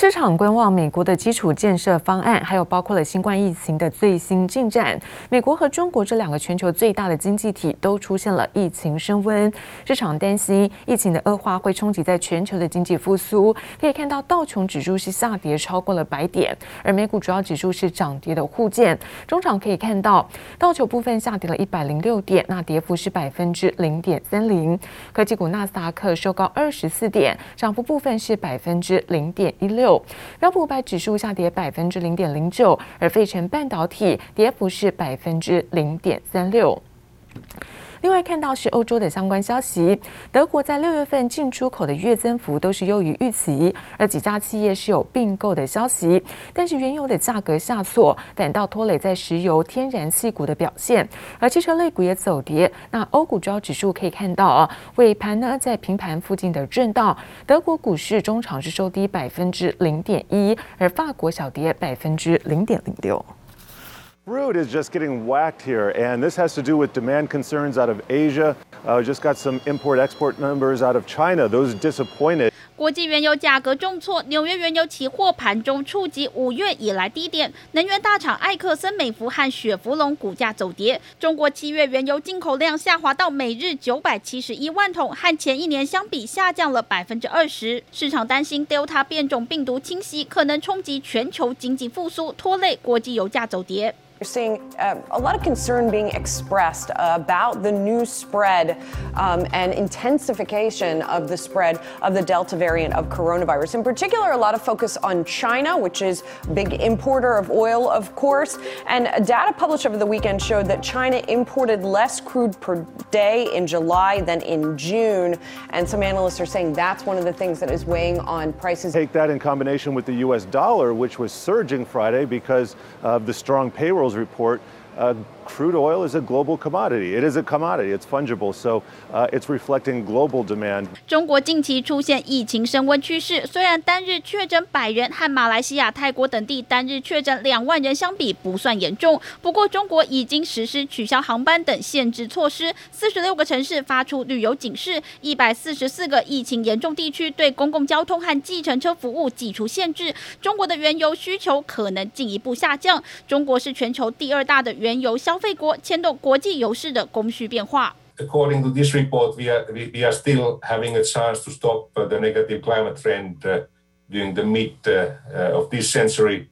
市场观望美国的基础建设方案，还有包括了新冠疫情的最新进展。美国和中国这两个全球最大的经济体都出现了疫情升温，市场担心疫情的恶化会冲击在全球的经济复苏。可以看到道琼指数是下跌超过了百点，而美股主要指数是涨跌的互见。中场可以看到道琼部分下跌了一百零六点，那跌幅是百分之零点三零。科技股纳斯达克收高二十四点，涨幅部分是百分之零点一六。标普五百指数下跌百分之零点零九，而费城半导体跌幅是百分之零点三六。另外看到是欧洲的相关消息，德国在六月份进出口的月增幅都是优于预期，而几家企业是有并购的消息，但是原油的价格下挫，反倒拖累在石油、天然气股的表现，而汽车类股也走跌。那欧股主要指数可以看到啊，尾盘呢在平盘附近的震荡，德国股市中场是收低百分之零点一，而法国小跌百分之零点零六。Crude is just getting whacked here, and this has to do with demand concerns out of Asia. Uh, just got some import-export numbers out of China. Those disappointed. 国际原油价格重挫，纽约原油期货盘中触及五月以来低点。能源大厂埃克森美孚和雪佛龙股价走跌。中国七月原油进口量下滑到每日九百七十一万桶，和前一年相比下降了百分之二十。市场担心 Delta 变种病毒侵袭，可能冲击全球经济复苏，拖累国际油价走跌。You're seeing uh, a lot of concern being expressed about the new spread um, and intensification of the spread of the Delta variant of coronavirus. In particular, a lot of focus on China, which is a big importer of oil, of course. And data published over the weekend showed that China imported less crude per day in July than in June. And some analysts are saying that's one of the things that is weighing on prices. Take that in combination with the U.S. dollar, which was surging Friday because of the strong payroll Report, uh, crude oil is a global commodity. It is a commodity. It's fungible, so it's reflecting global demand. 中国近期出现疫情升温趋势，虽然单日确诊百人和马来西亚、泰国等地单日确诊两万人相比不算严重，不过中国已经实施取消航班等限制措施，四十六个城市发出旅游警示，一百四十四个疫情严重地区对公共交通和计程车服务祭出限制。中国的原油需求可能进一步下降。中国是全球第二大的原油消费国牵动国际油市的供需变化。According to this report, we are we are still having a chance to stop the negative climate trend during the mid of this century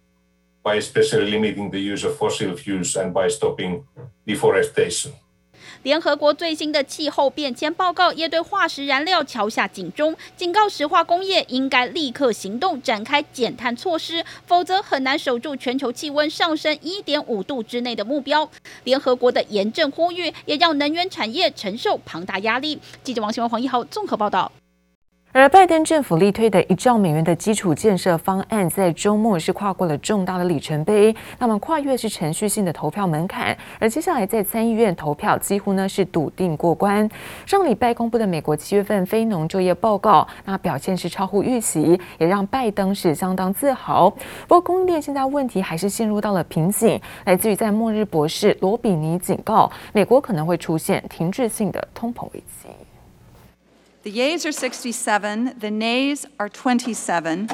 by especially limiting the use of fossil fuels and by stopping deforestation. 联合国最新的气候变迁报告也对化石燃料敲下警钟，警告石化工业应该立刻行动，展开减碳措施，否则很难守住全球气温上升一点五度之内的目标。联合国的严正呼吁，也让能源产业承受庞大压力。记者王新文、黄一豪综合报道。而拜登政府力推的一兆美元的基础建设方案，在周末是跨过了重大的里程碑。那么跨越是程序性的投票门槛，而接下来在参议院投票几乎呢是笃定过关。上礼拜公布的美国七月份非农就业报告，那表现是超乎预期，也让拜登是相当自豪。不过供应链现在问题还是陷入到了瓶颈，来自于在末日博士罗比尼警告，美国可能会出现停滞性的通膨危机。The yeas are 67, the nays are 27.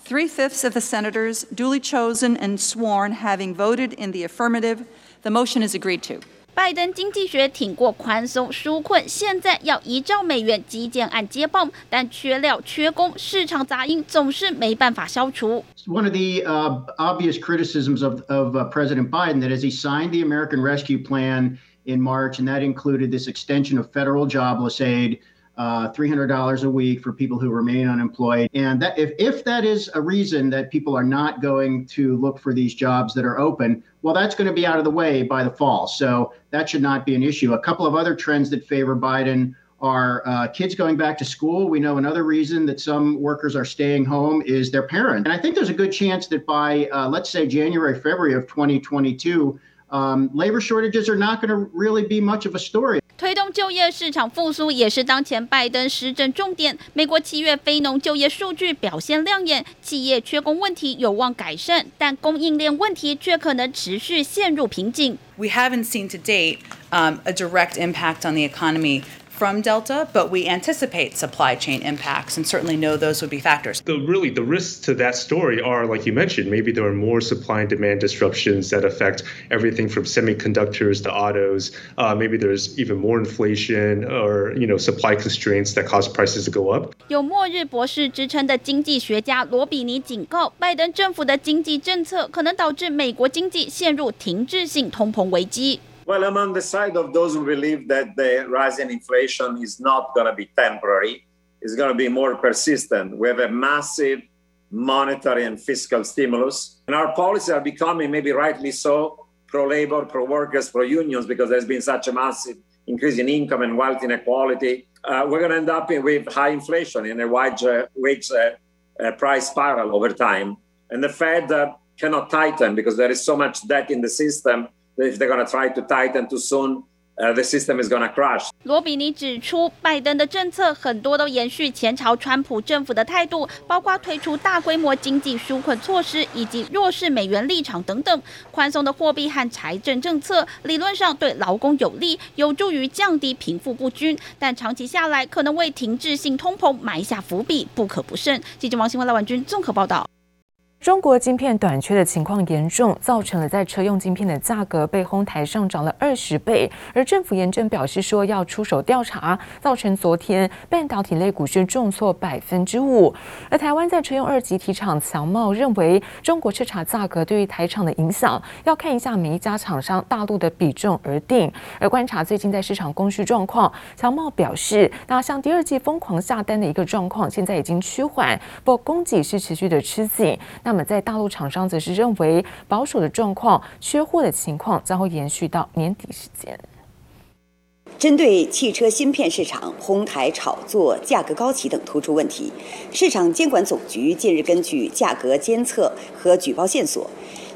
Three fifths of the senators duly chosen and sworn having voted in the affirmative, the motion is agreed to. 拜登经济学挺过宽松纾困，现在要一兆美元基建案接棒，但缺料、缺工、市场杂音总是没办法消除。One of the uh, obvious criticisms of of uh, President Biden that as he signed the American Rescue Plan in March, and that included this extension of federal jobless aid. Uh, $300 a week for people who remain unemployed. And that, if, if that is a reason that people are not going to look for these jobs that are open, well, that's going to be out of the way by the fall. So that should not be an issue. A couple of other trends that favor Biden are uh, kids going back to school. We know another reason that some workers are staying home is their parents. And I think there's a good chance that by, uh, let's say, January, February of 2022, um, labor shortages are not going to really be much of a story. 推动就业市场复苏也是当前拜登施政重点。美国七月非农就业数据表现亮眼，企业缺工问题有望改善，但供应链问题却可能持续陷入瓶颈。We haven't seen to date um, a direct impact on the economy from Delta, but we anticipate supply chain impacts and certainly know those would be factors. The really the risks to that story are like you mentioned, maybe there are more supply and demand disruptions that affect everything from semiconductors to autos. Uh, maybe there's even more inflation or you know supply constraints that cause prices to go up. 有末日博士之称的经济学家罗比尼警告，拜登政府的经济政策可能导致美国经济陷入停滞性通膨危机。Well, I'm on the side of those who believe that the rise in inflation is not going to be temporary, it's going to be more persistent. We have a massive monetary and fiscal stimulus, and our policies are becoming, maybe rightly so, pro labor, pro workers, pro unions, because there's been such a massive increase in income and wealth inequality. Uh, we're going to end up with high inflation and a wage, uh, wage uh, uh, price spiral over time. And the Fed uh, cannot tighten because there is so much debt in the system if they're going to try to tighten too soon, the system is going to crash. 罗比尼指出，拜登的政策很多都延续前朝川普政府的态度，包括推出大规模经济纾困措施以及弱势美元立场等等。宽松的货币和财政政策理论上对劳工有利，有助于降低贫富不均，但长期下来可能为停滞性通膨埋下伏笔，不可不慎。记者王新文、赖婉君综合报道。中国晶片短缺的情况严重，造成了在车用晶片的价格被哄抬上涨了二十倍。而政府严正表示说要出手调查，造成昨天半导体类股市重挫百分之五。而台湾在车用二级体厂强茂认为，中国车厂价格对于台厂的影响要看一下每一家厂商大陆的比重而定。而观察最近在市场供需状况，强茂表示，那像第二季疯狂下单的一个状况，现在已经趋缓，不过供给是持续的吃紧。那么，在大陆厂商则是认为保守的状况、缺货的情况将会延续到年底时间。针对汽车芯片市场哄抬炒作、价格高企等突出问题，市场监管总局近日根据价格监测和举报线索，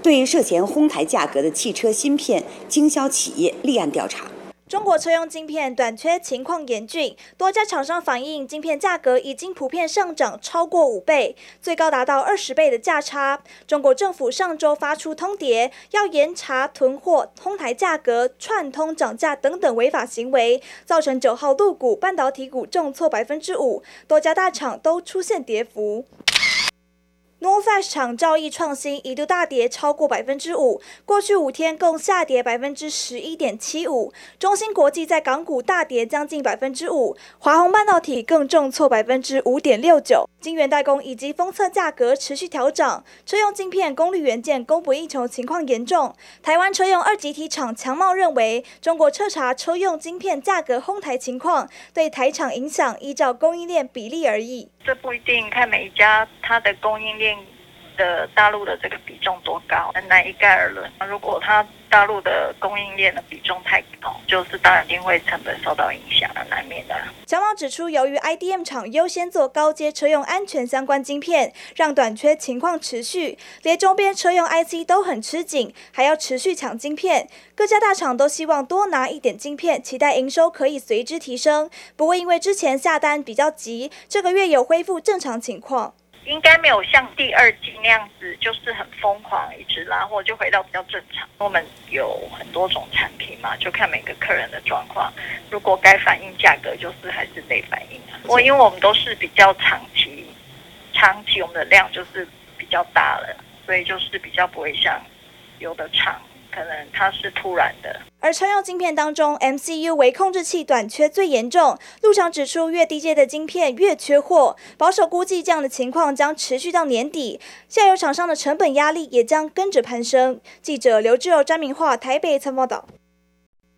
对涉嫌哄抬价格的汽车芯片经销企业立案调查。中国车用晶片短缺情况严峻，多家厂商反映，晶片价格已经普遍上涨超过五倍，最高达到二十倍的价差。中国政府上周发出通牒，要严查囤货、哄抬价格、串通涨价等等违法行为，造成九号陆股半导体股重挫百分之五，多家大厂都出现跌幅。Nor Flash 厂兆易创新一度大跌超过百分之五，过去五天共下跌百分之十一点七五。中芯国际在港股大跌将近百分之五，华虹半导体更重挫百分之五点六九。晶圆代工以及封测价格持续调涨，车用晶片功率元件供不应求情况严重。台湾车用二极体厂强茂认为，中国彻查车用晶片价格哄抬情况，对台厂影响依照供应链比例而异。这不一定，看每一家它的供应链的大陆的这个比重多高，很难一概而论。如果它大陆的供应链的比重太高，就是当然一定会成本受到影响，难免的。强茂指出，由于 IDM 厂优先做高阶车用安全相关晶片，让短缺情况持续，连周边车用 IC 都很吃紧，还要持续抢晶片。各家大厂都希望多拿一点晶片，期待营收可以随之提升。不过因为之前下单比较急，这个月有恢复正常情况。应该没有像第二季那样子，就是很疯狂一直拉货，就回到比较正常。我们有很多种产品嘛，就看每个客人的状况。如果该反映价格，就是还是得反映。我因为我们都是比较长期，长期我们的量就是比较大了，所以就是比较不会像有的厂。可能它是突然的，而车用晶片当中，MCU 为控制器短缺最严重。陆厂指出，越低阶的晶片越缺货，保守估计这样的情况将持续到年底，下游厂商的成本压力也将跟着攀升。记者刘志耀，张明化台北参报道。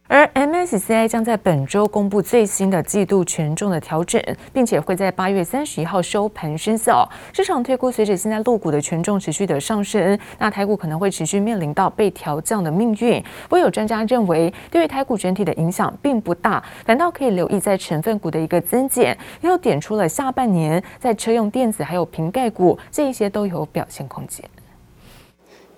而 MSCI 将在本周公布最新的季度权重的调整，并且会在八月三十一号收盘生效。市场推估，随着现在陆股的权重持续的上升，那台股可能会持续面临到被调降的命运。不过有专家认为，对于台股整体的影响并不大，反倒可以留意在成分股的一个增减。又点出了下半年在车用电子还有瓶盖股这一些都有表现空间。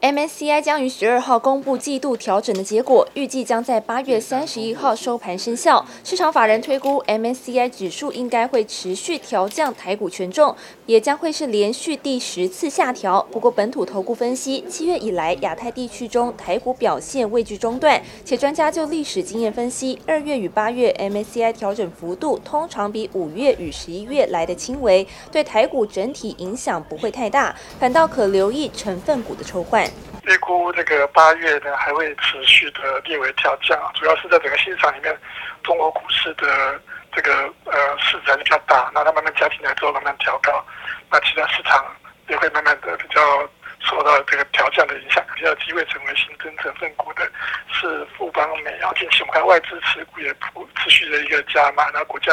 MSCI 将于十二号公布季度调整的结果，预计将在八月三十一号收盘生效。市场法人推估，MSCI 指数应该会持续调降台股权重，也将会是连续第十次下调。不过，本土投顾分析，七月以来亚太地区中台股表现未具中断，且专家就历史经验分析，二月与八月 MSCI 调整幅度通常比五月与十一月来得轻微，对台股整体影响不会太大，反倒可留意成分股的抽换。预估这个八月呢还会持续的略微调降，主要是在整个市场里面，中国股市的这个呃市值还是比较大，那它慢慢加进来之后慢慢调高，那其他市场也会慢慢的比较受到这个调降的影响，比较机会成为新增成分股的是富邦美，然后近期我们看外资持股也不持续的一个加码，那股价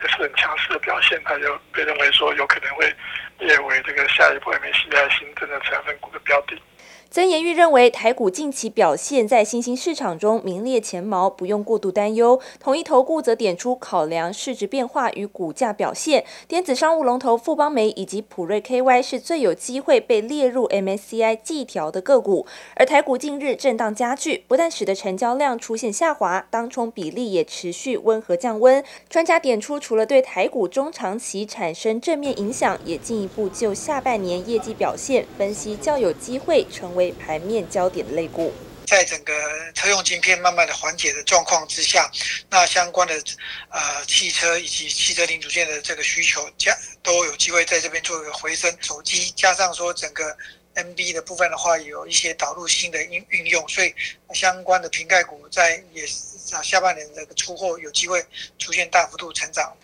也是很强势的表现，它就被认为说有可能会列为这个下一步 MSCI 新增的成分股的标的。曾延玉认为，台股近期表现在新兴市场中名列前茅，不用过度担忧。统一投顾则点出，考量市值变化与股价表现，电子商务龙头富邦媒以及普瑞 KY 是最有机会被列入 MSCI 季调的个股。而台股近日震荡加剧，不但使得成交量出现下滑，当冲比例也持续温和降温。专家点出，除了对台股中长期产生正面影响，也进一步就下半年业绩表现分析，较有机会成为。为盘面焦点类股，在整个车用晶片慢慢的缓解的状况之下，那相关的呃汽车以及汽车零组件的这个需求加都有机会在这边做一个回升。手机加上说整个 NB 的部分的话，有一些导入新的应运用，所以相关的瓶盖股在也下半年的出货有机会出现大幅度成长。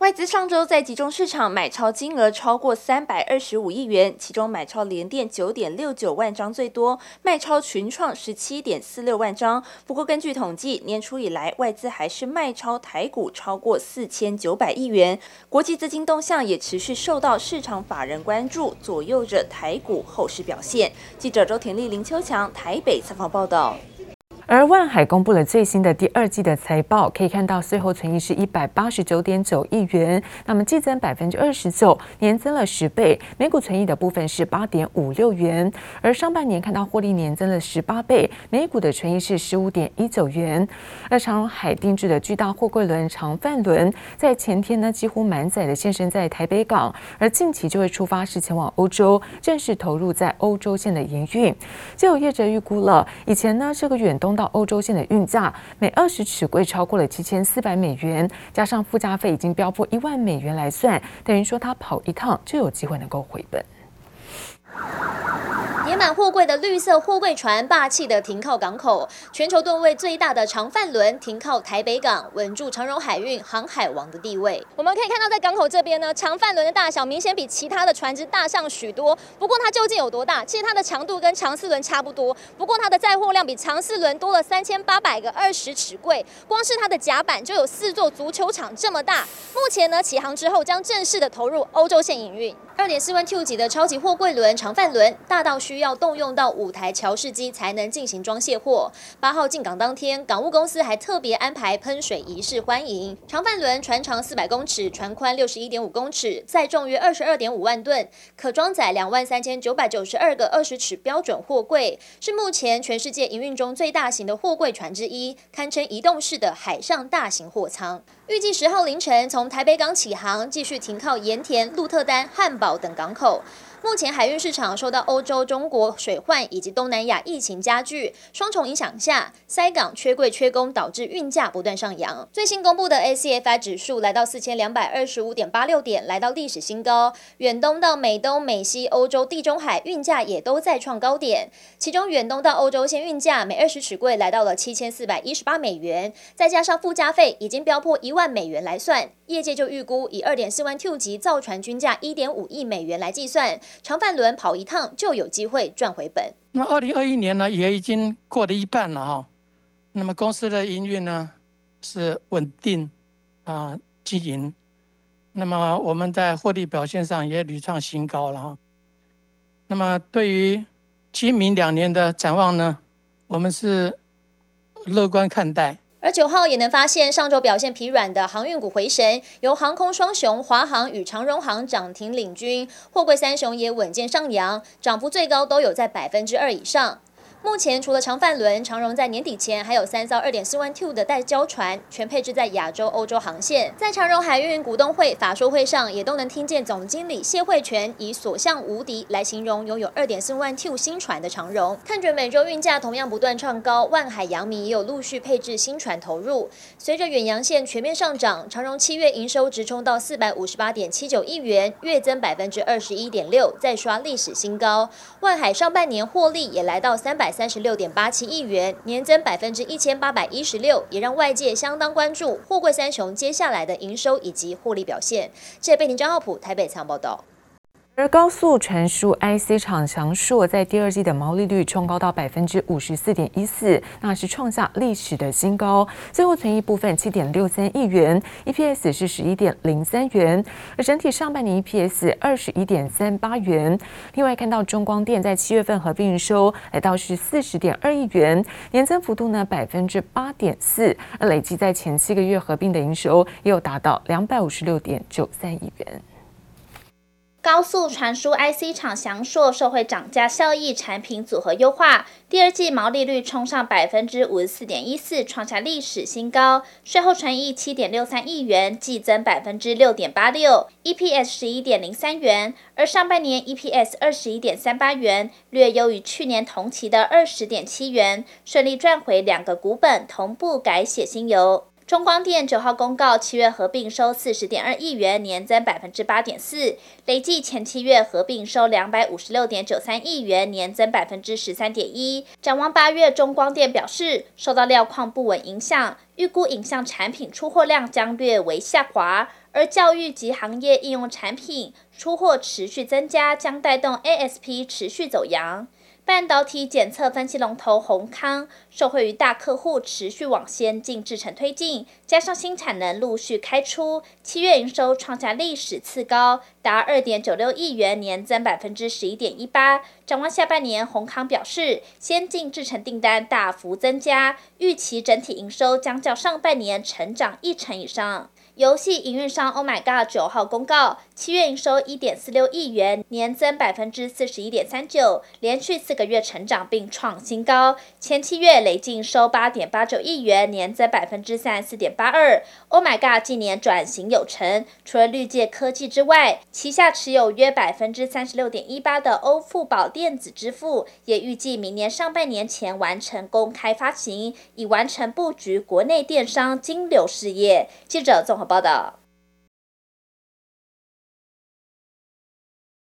外资上周在集中市场买超金额超过三百二十五亿元，其中买超联电九点六九万张最多，卖超群创十七点四六万张。不过，根据统计，年初以来外资还是卖超台股超过四千九百亿元。国际资金动向也持续受到市场法人关注，左右着台股后市表现。记者周田丽、林秋强台北采访报道。而万海公布了最新的第二季的财报，可以看到税后存益是一百八十九点九亿元，那么季增百分之二十九，年增了十倍。每股存益的部分是八点五六元，而上半年看到获利年增了十八倍，每股的存益是十五点一九元。而长荣海定制的巨大货柜轮长帆轮，在前天呢几乎满载的现身在台北港，而近期就会出发是前往欧洲，正式投入在欧洲线的营运。就有业者预估了，以前呢这个远东。到欧洲线的运价每二十尺柜超过了七千四百美元，加上附加费已经飙破一万美元来算，等于说他跑一趟就有机会能够回本。填满货柜的绿色货柜船霸气的停靠港口，全球吨位最大的长帆轮停靠台北港，稳住长荣海运航海王的地位。我们可以看到，在港口这边呢，长帆轮的大小明显比其他的船只大上许多。不过它究竟有多大？其实它的强度跟长四轮差不多，不过它的载货量比长四轮多了三千八百个二十尺柜，光是它的甲板就有四座足球场这么大。目前呢，起航之后将正式的投入欧洲线营运。二点四万 Q 级的超级货柜轮长帆轮，大到需要动用到五台桥式机才能进行装卸货。八号进港当天，港务公司还特别安排喷水仪式欢迎。长帆轮船长四百公尺，船宽六十一点五公尺，载重约二十二点五万吨，可装载两万三千九百九十二个二十尺标准货柜，是目前全世界营运中最大型的货柜船之一，堪称移动式的海上大型货舱。预计十号凌晨从台北港起航，继续停靠盐田、鹿特丹、汉堡等港口。目前海运市场受到欧洲、中国水患以及东南亚疫情加剧双重影响下，塞港缺柜缺工，导致运价不断上扬。最新公布的 ACFI 指数来到四千两百二十五点八六点，来到历史新高。远东到美东、美西、欧洲、地中海运价也都再创高点。其中远东到欧洲线运价每二十尺柜来到了七千四百一十八美元，再加上附加费已经飙破一万美元来算，业界就预估以二点四万 Q 级造船均价一点五亿美元来计算。长帆轮跑一趟就有机会赚回本。那二零二一年呢，也已经过了一半了哈。那么公司的营运呢是稳定啊经营。那么我们在获利表现上也屡创新高了哈。那么对于今明两年的展望呢，我们是乐观看待。而九号也能发现上周表现疲软的航运股回神，由航空双雄华航与长荣航涨停领军，货柜三雄也稳健上扬，涨幅最高都有在百分之二以上。目前除了长帆轮，长荣在年底前还有三艘二点四万 T 的待交船，全配置在亚洲、欧洲航线。在长荣海运股东会法说会上，也都能听见总经理谢慧全以“所向无敌”来形容拥有二点四万 T 新船的长荣。看准每周运价同样不断创高，万海、阳明也有陆续配置新船投入。随着远洋线全面上涨，长荣七月营收直冲到四百五十八点七九亿元，月增百分之二十一点六，再刷历史新高。万海上半年获利也来到三百。三十六点八七亿元，年增百分之一千八百一十六，也让外界相当关注货柜三雄接下来的营收以及获利表现。谢备庭张浩普台北仓报道。而高速传输 IC 厂强硕在第二季的毛利率冲高到百分之五十四点一四，那是创下历史的新高。最后存益部分七点六三亿元，EPS 是十一点零三元，而整体上半年 EPS 二十一点三八元。另外看到中光电在七月份合并营收来到是四十点二亿元，年增幅度呢百分之八点四，而累计在前七个月合并的营收也有达到两百五十六点九三亿元。高速传输 IC 厂祥硕受惠涨价效益，产品组合优化，第二季毛利率冲上百分之五十四点一四，创下历史新高。税后纯益七点六三亿元，季增百分之六点八六，EPS 十一点零三元。而上半年 EPS 二十一点三八元，略优于去年同期的二十点七元，顺利赚回两个股本，同步改写新猷。中光电九号公告，七月合并收四十点二亿元，年增百分之八点四，累计前七月合并收两百五十六点九三亿元，年增百分之十三点一。展望八月，中光电表示，受到料矿不稳影响，预估影像产品出货量将略为下滑，而教育及行业应用产品出货持续增加，将带动 ASP 持续走扬。半导体检测分析龙头宏康，受惠于大客户持续往先进制程推进，加上新产能陆续开出，七月营收创下历史次高，达二点九六亿元，年增百分之十一点一八。展望下半年，宏康表示，先进制程订单大幅增加，预期整体营收将较上半年成长一成以上。游戏营运商 Oh My God 九号公告，七月营收一点四六亿元，年增百分之四十一点三九，连续四个月成长并创新高。前七月累计收八点八九亿元，年增百分之三十四点八二。Oh My God 近年转型有成，除了绿界科技之外，旗下持有约百分之三十六点一八的欧付宝电子支付，也预计明年上半年前完成公开发行，以完成布局国内电商金流事业。记者总好。报道。